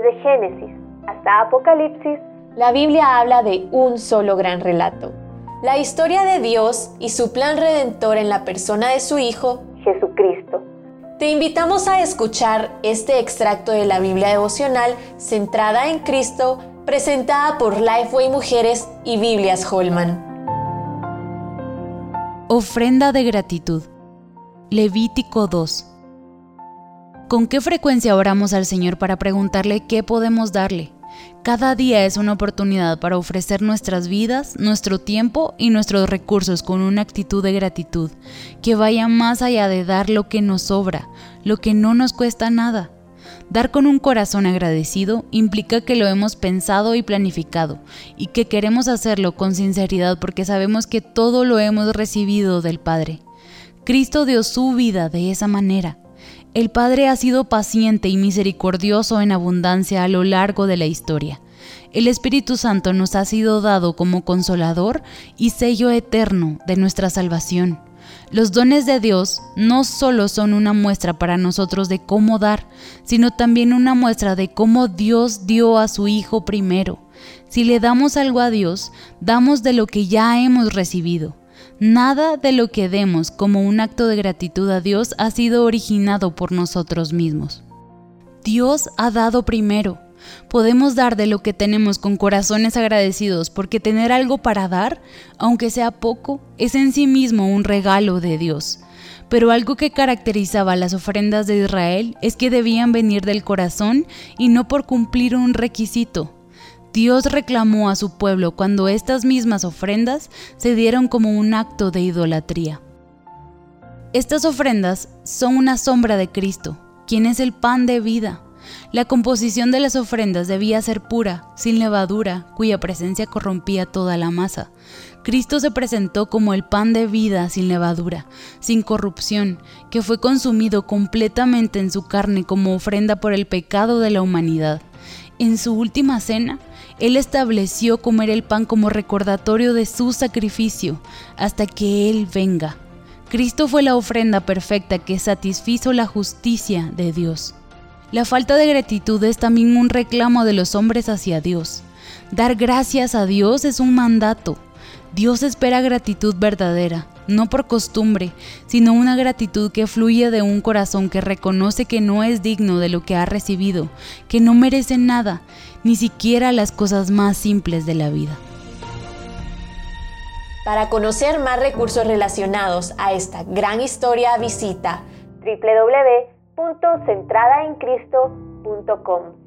Desde Génesis hasta Apocalipsis, la Biblia habla de un solo gran relato. La historia de Dios y su plan redentor en la persona de su Hijo, Jesucristo. Te invitamos a escuchar este extracto de la Biblia devocional centrada en Cristo, presentada por Lifeway Mujeres y Biblias Holman. Ofrenda de gratitud. Levítico 2. ¿Con qué frecuencia oramos al Señor para preguntarle qué podemos darle? Cada día es una oportunidad para ofrecer nuestras vidas, nuestro tiempo y nuestros recursos con una actitud de gratitud que vaya más allá de dar lo que nos sobra, lo que no nos cuesta nada. Dar con un corazón agradecido implica que lo hemos pensado y planificado y que queremos hacerlo con sinceridad porque sabemos que todo lo hemos recibido del Padre. Cristo dio su vida de esa manera el Padre ha sido paciente y misericordioso en abundancia a lo largo de la historia. El Espíritu Santo nos ha sido dado como consolador y sello eterno de nuestra salvación. Los dones de Dios no solo son una muestra para nosotros de cómo dar, sino también una muestra de cómo Dios dio a su Hijo primero. Si le damos algo a Dios, damos de lo que ya hemos recibido. Nada de lo que demos como un acto de gratitud a Dios ha sido originado por nosotros mismos. Dios ha dado primero. Podemos dar de lo que tenemos con corazones agradecidos porque tener algo para dar, aunque sea poco, es en sí mismo un regalo de Dios. Pero algo que caracterizaba las ofrendas de Israel es que debían venir del corazón y no por cumplir un requisito, Dios reclamó a su pueblo cuando estas mismas ofrendas se dieron como un acto de idolatría. Estas ofrendas son una sombra de Cristo, quien es el pan de vida. La composición de las ofrendas debía ser pura, sin levadura, cuya presencia corrompía toda la masa. Cristo se presentó como el pan de vida sin levadura, sin corrupción, que fue consumido completamente en su carne como ofrenda por el pecado de la humanidad. En su última cena, Él estableció comer el pan como recordatorio de su sacrificio hasta que Él venga. Cristo fue la ofrenda perfecta que satisfizo la justicia de Dios. La falta de gratitud es también un reclamo de los hombres hacia Dios. Dar gracias a Dios es un mandato. Dios espera gratitud verdadera, no por costumbre, sino una gratitud que fluye de un corazón que reconoce que no es digno de lo que ha recibido, que no merece nada, ni siquiera las cosas más simples de la vida. Para conocer más recursos relacionados a esta gran historia, visita www.centradaencristo.com.